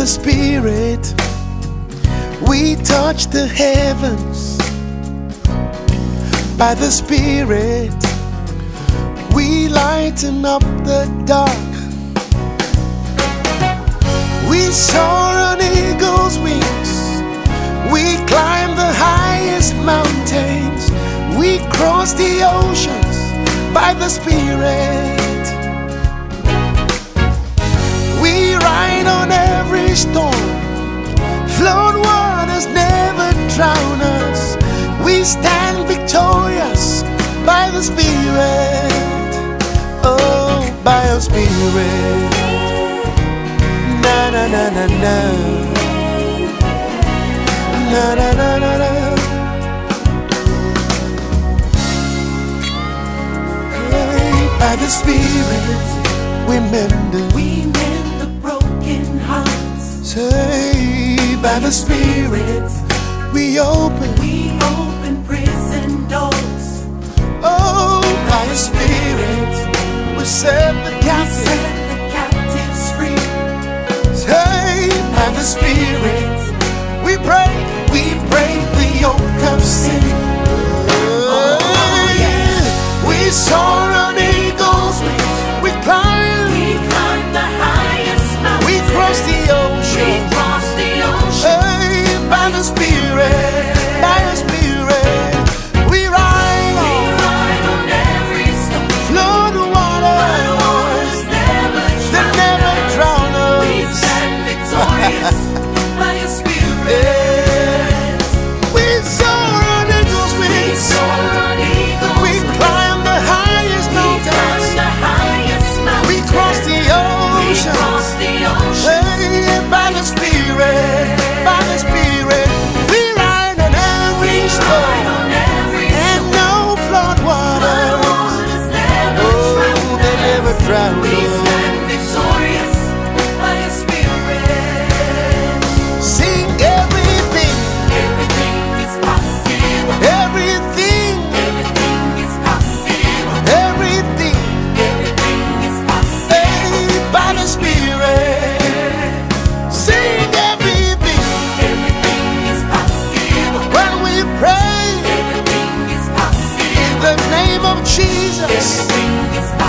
the Spirit, We touch the heavens by the Spirit. We lighten up the dark. We soar on eagle's wings. We climb the highest mountains. We cross the oceans by the Spirit. Storm. Flood waters never drown us. We stand victorious by the Spirit. Oh, by your Spirit. Na na na na na. Na na na na na. By the Spirit, we mend. We mend Say, by the Spirit, we open. We open prison doors. Oh, by the Spirit, we set the We captive. set the captives free. Say, by the Spirit, we break, we break the yoke of sin. Oh, yeah. We soar Yes. Jesus.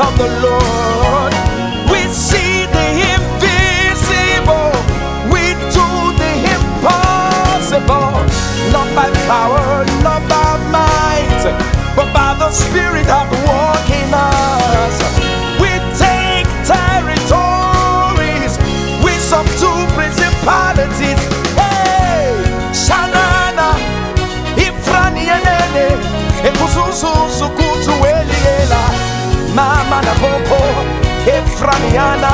Of the Lord. We see the invisible, we do the impossible. Not by power, not by might, but by the Spirit at work in us. We take territories, we subdue principalities. Hey, Shanana. ifranienene ekusususu kutu eliela mama na popo efraniana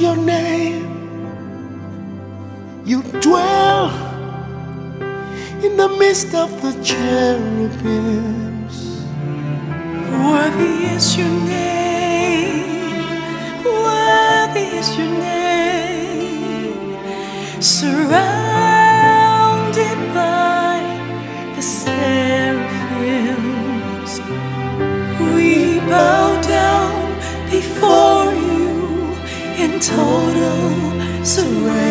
your name. You dwell in the midst of the cherubims. Worthy is your name. Worthy is your name. Surround total surrender.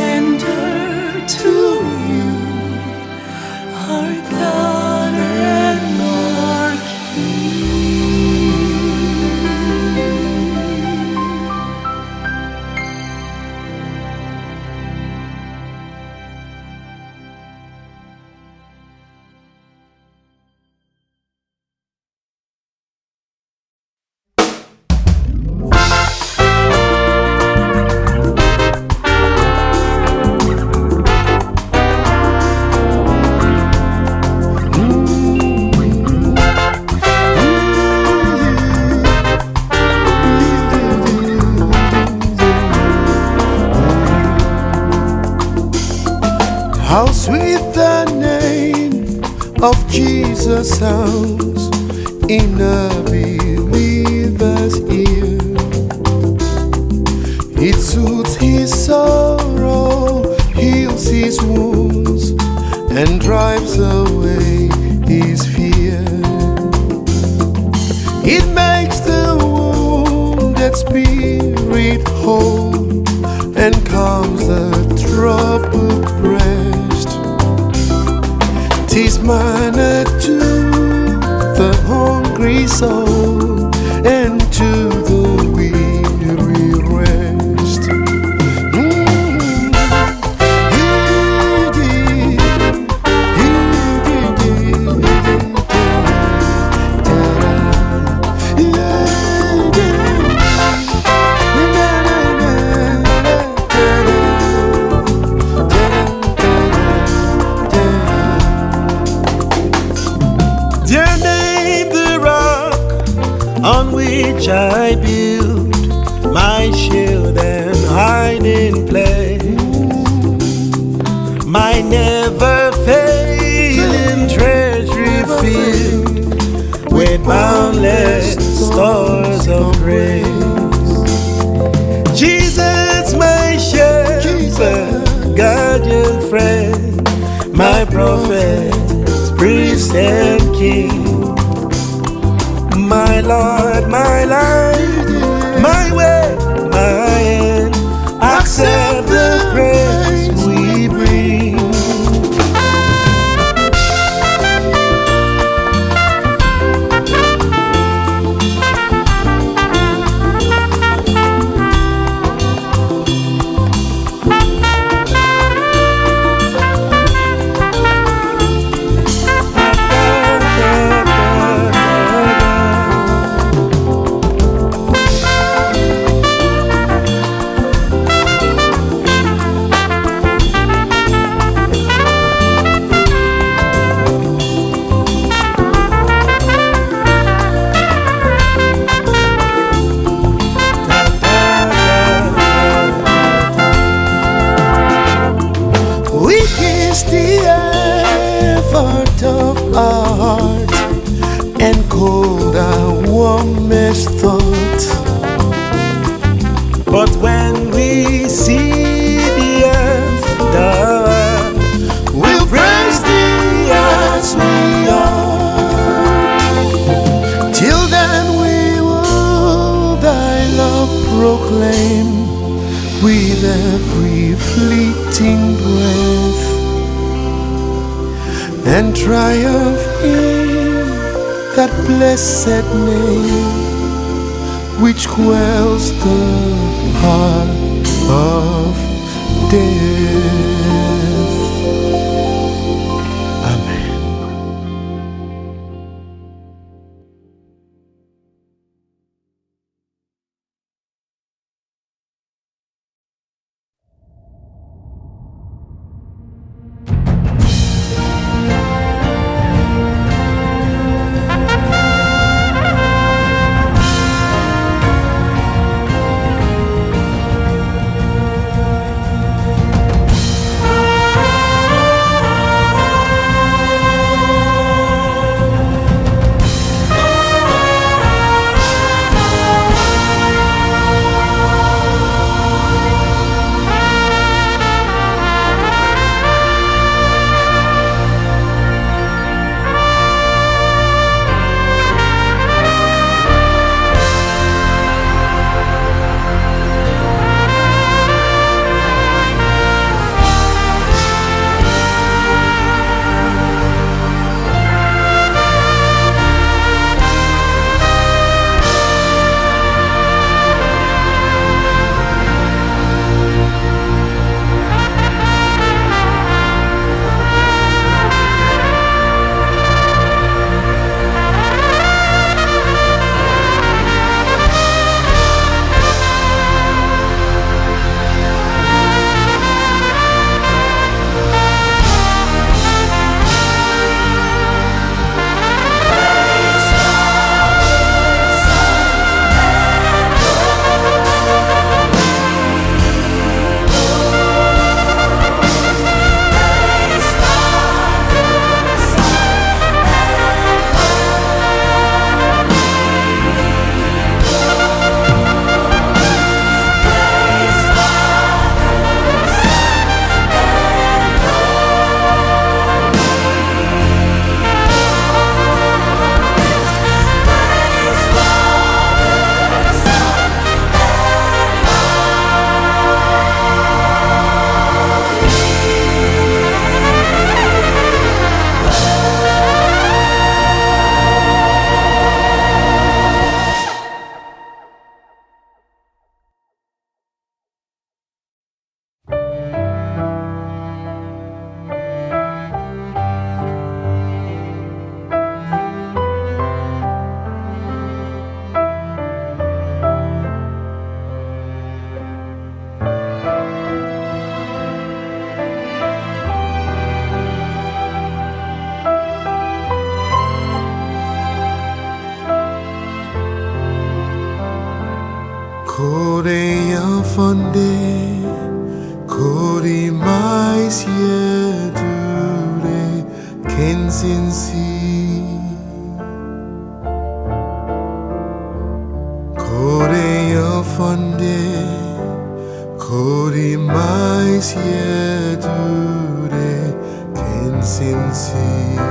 His wounds, and drives away blessed name which quells peace. Kore yo fonde, kore mais ye dure, kensin sea.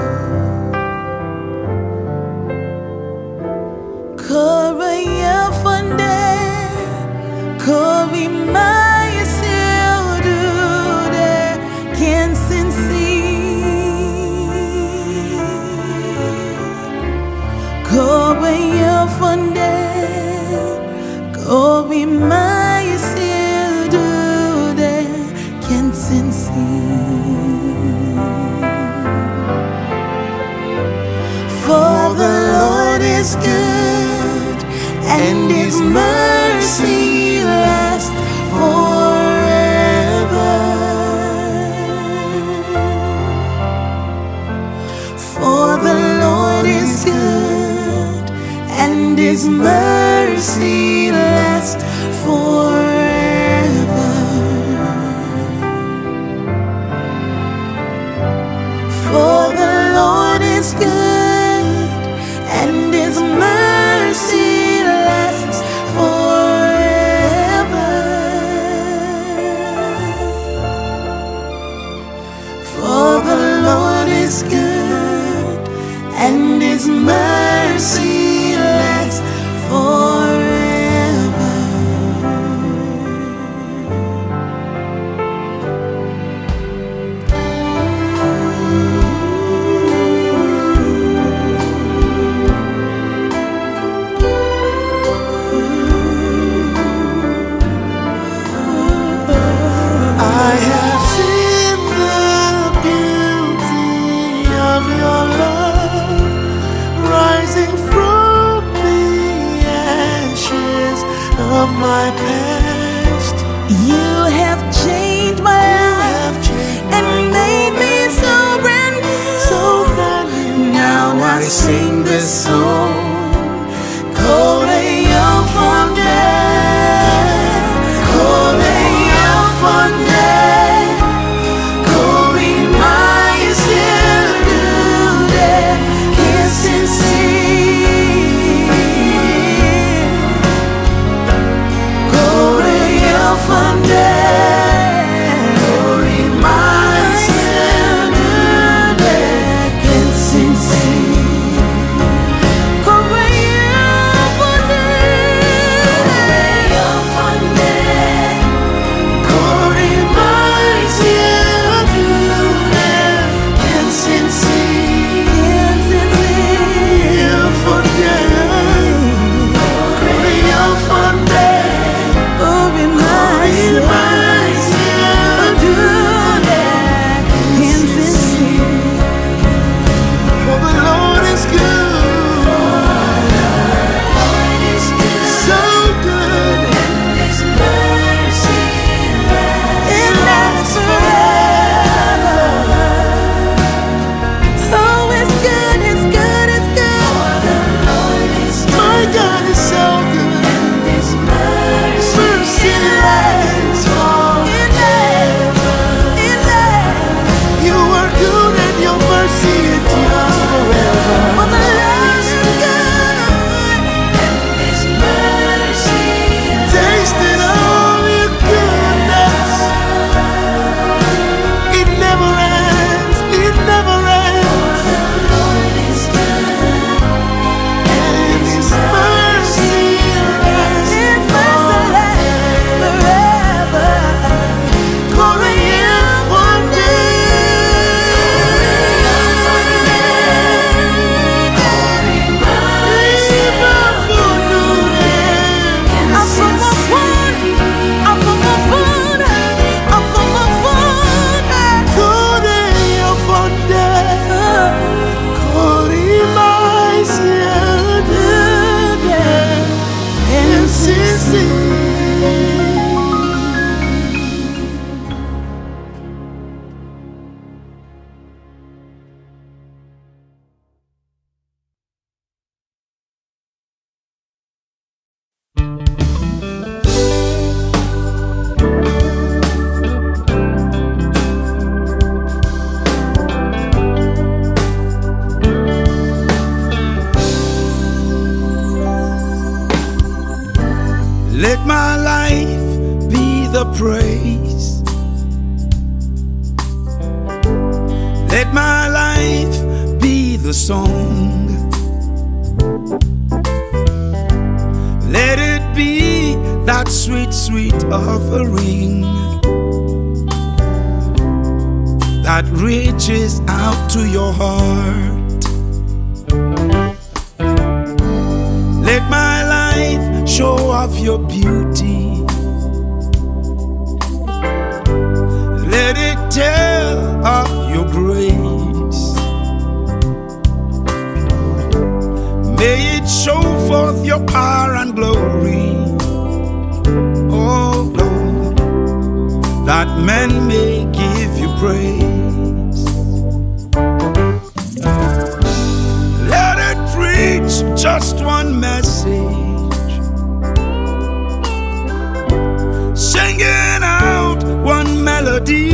Singing out one melody.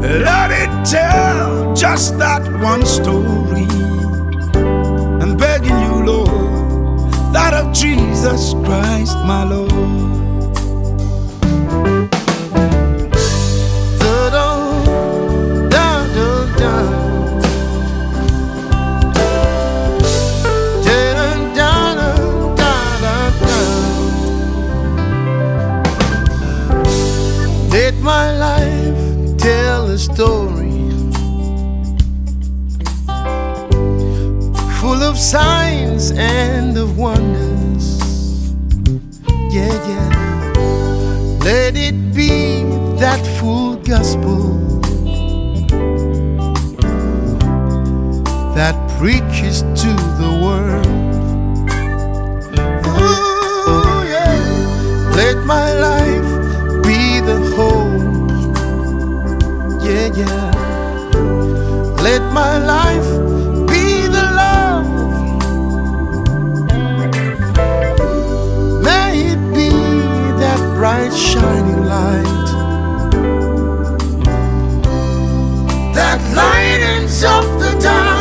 Let it tell just that one story. I'm begging you, Lord, that of Jesus Christ, my Lord. of signs and of wonders. Yeah, yeah. Let it be that full gospel that preaches to the world. Ooh, yeah. Let my life be the hope. Yeah, yeah. Let my life bright shining light. That lightens up the dark.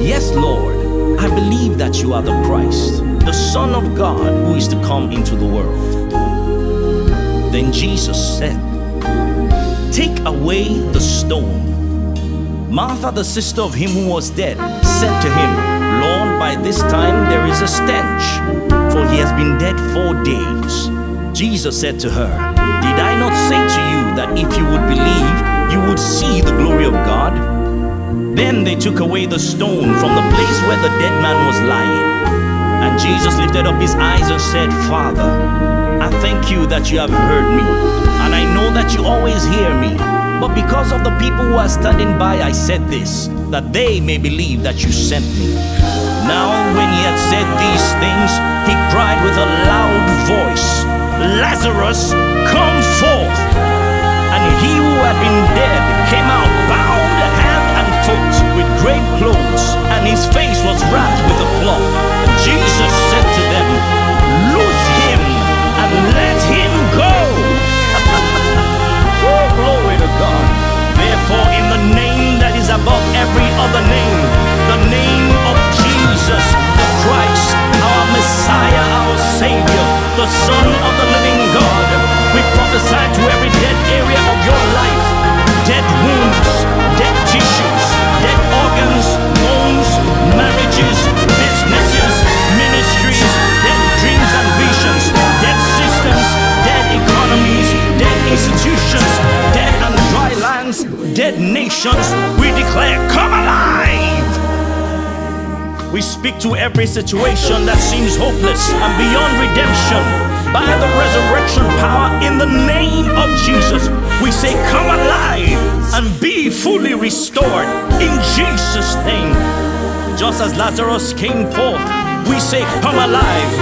Yes, Lord. I believe that you are the Christ, the Son of God who is to come into the world. Then Jesus said, Take away the stone. Martha, the sister of him who was dead, said to him, Lord, by this time there is a stench, for he has been dead four days. Jesus said to her, Did I not say to you that if you would believe, you would see the glory of God? Then they took away the stone from the place where the dead man was lying. And Jesus lifted up his eyes and said, Father, I thank you that you have heard me, and I know that you always hear me. But because of the people who are standing by, I said this, that they may believe that you sent me. Now, when he had said these things, he cried with a loud voice, Lazarus, come forth! And he who had been dead came out bound grave clothes, and his face was wrapped with a cloth. Jesus said to them, Loose him and let him go. oh, glory to God. Therefore, in the name that is above every other name, the name of Jesus, the Christ, our Messiah, our Savior, the Son of the living God, we prophesy to every dead area of your life, dead wounds, dead tissues dead organs, bones, marriages, businesses, ministries, dead dreams and visions, dead systems, dead economies, dead institutions, dead and dry lands, dead nations. We declare, come alive! We speak to every situation that seems hopeless and beyond redemption. By the resurrection power in the name of Jesus, we say, Come alive and be fully restored in Jesus' name. Just as Lazarus came forth, we say, Come alive.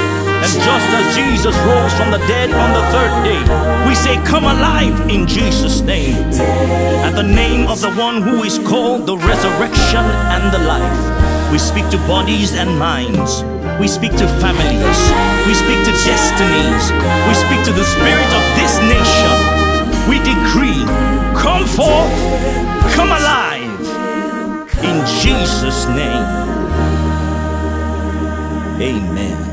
And just as Jesus rose from the dead on the third day, we say, Come alive in Jesus' name. At the name of the one who is called the resurrection and the life. We speak to bodies and minds. We speak to families. We speak to destinies. We speak to the spirit of this nation. We decree, come forth, come alive. In Jesus' name. Amen.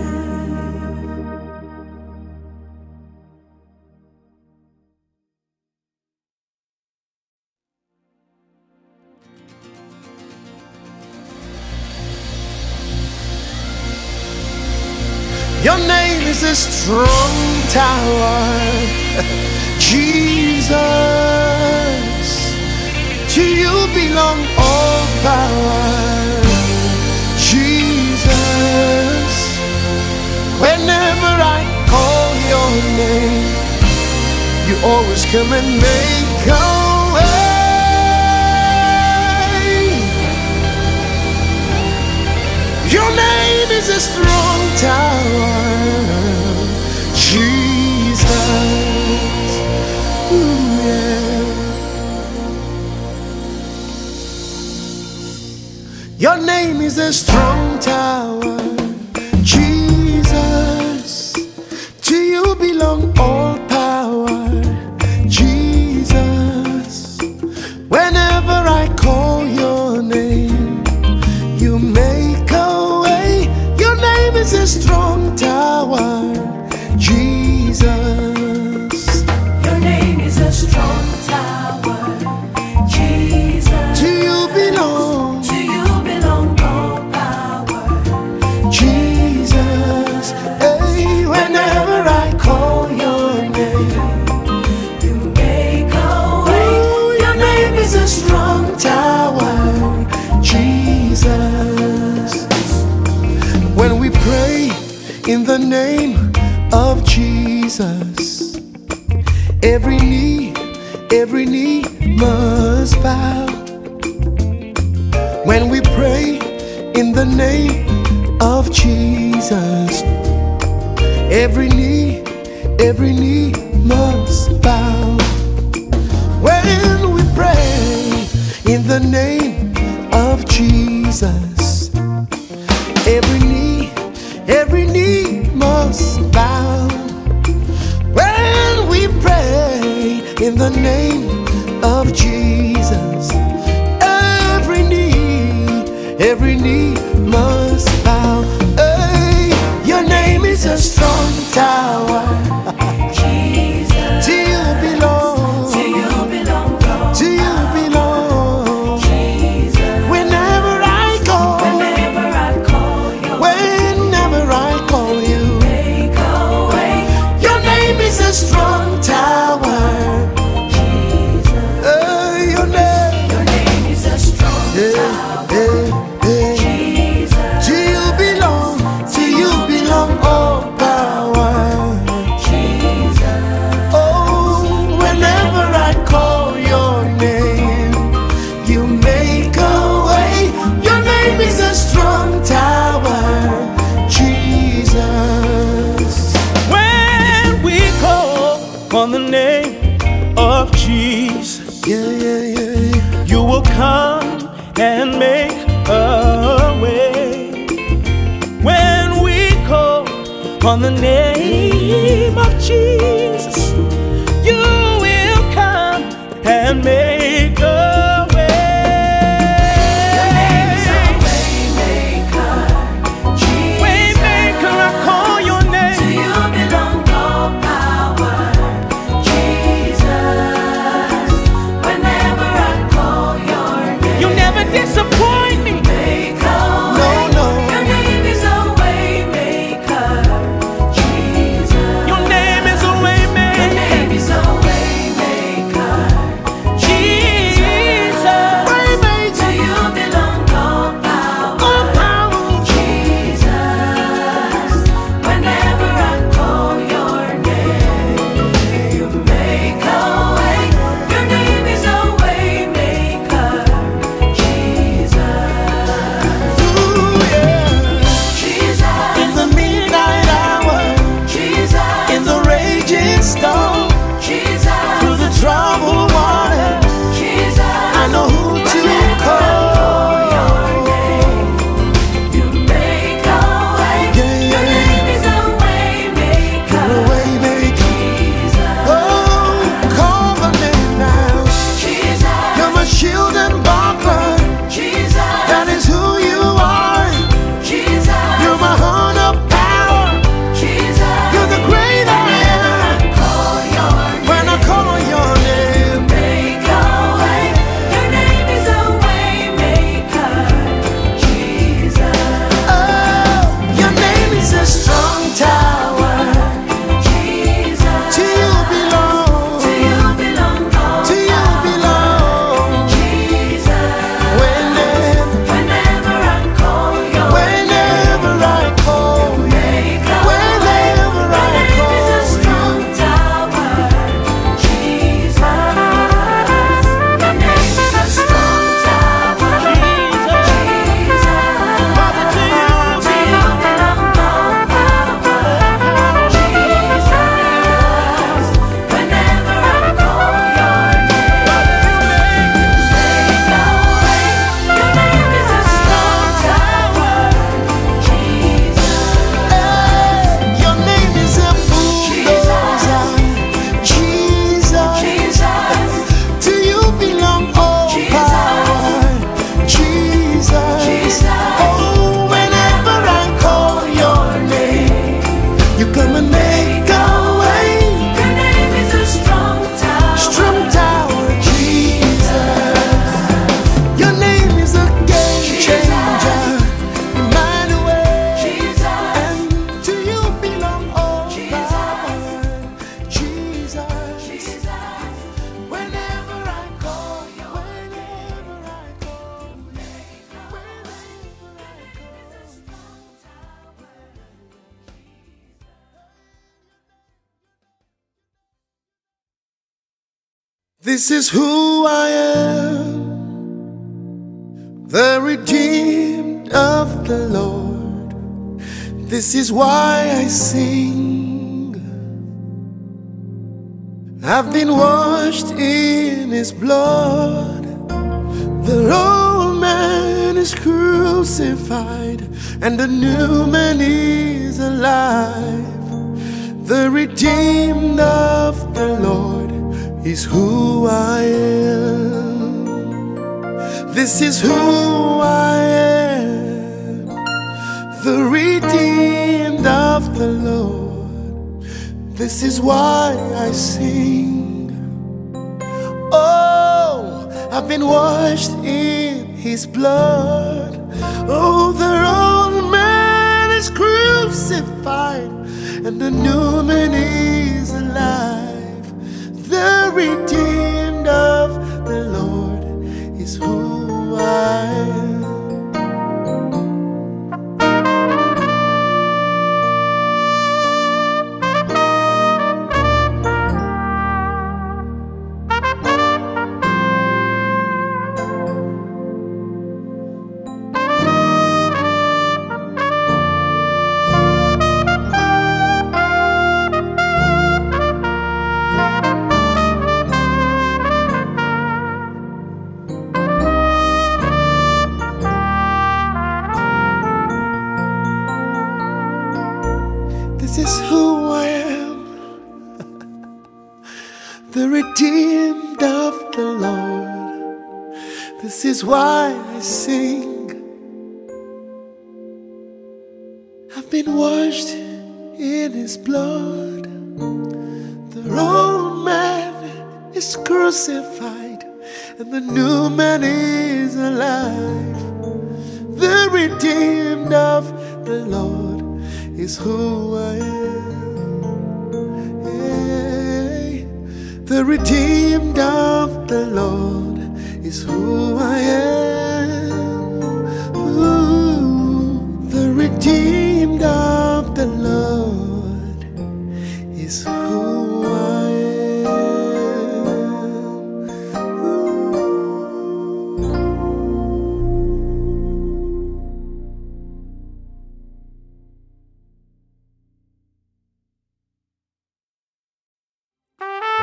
Come and make a way. Your name is a strong tower, Jesus. Ooh, yeah. Your name is a strong tower, name on the name of Jesus, you will come and make a crucified, and the new man is alive. The redeemed of the Lord is who I am. This is who I am. The redeemed of the Lord. This is why I sing. Oh, I've been washed in his blood. Oh, the old man is crucified, and the new man is alive. The redeemed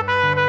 Música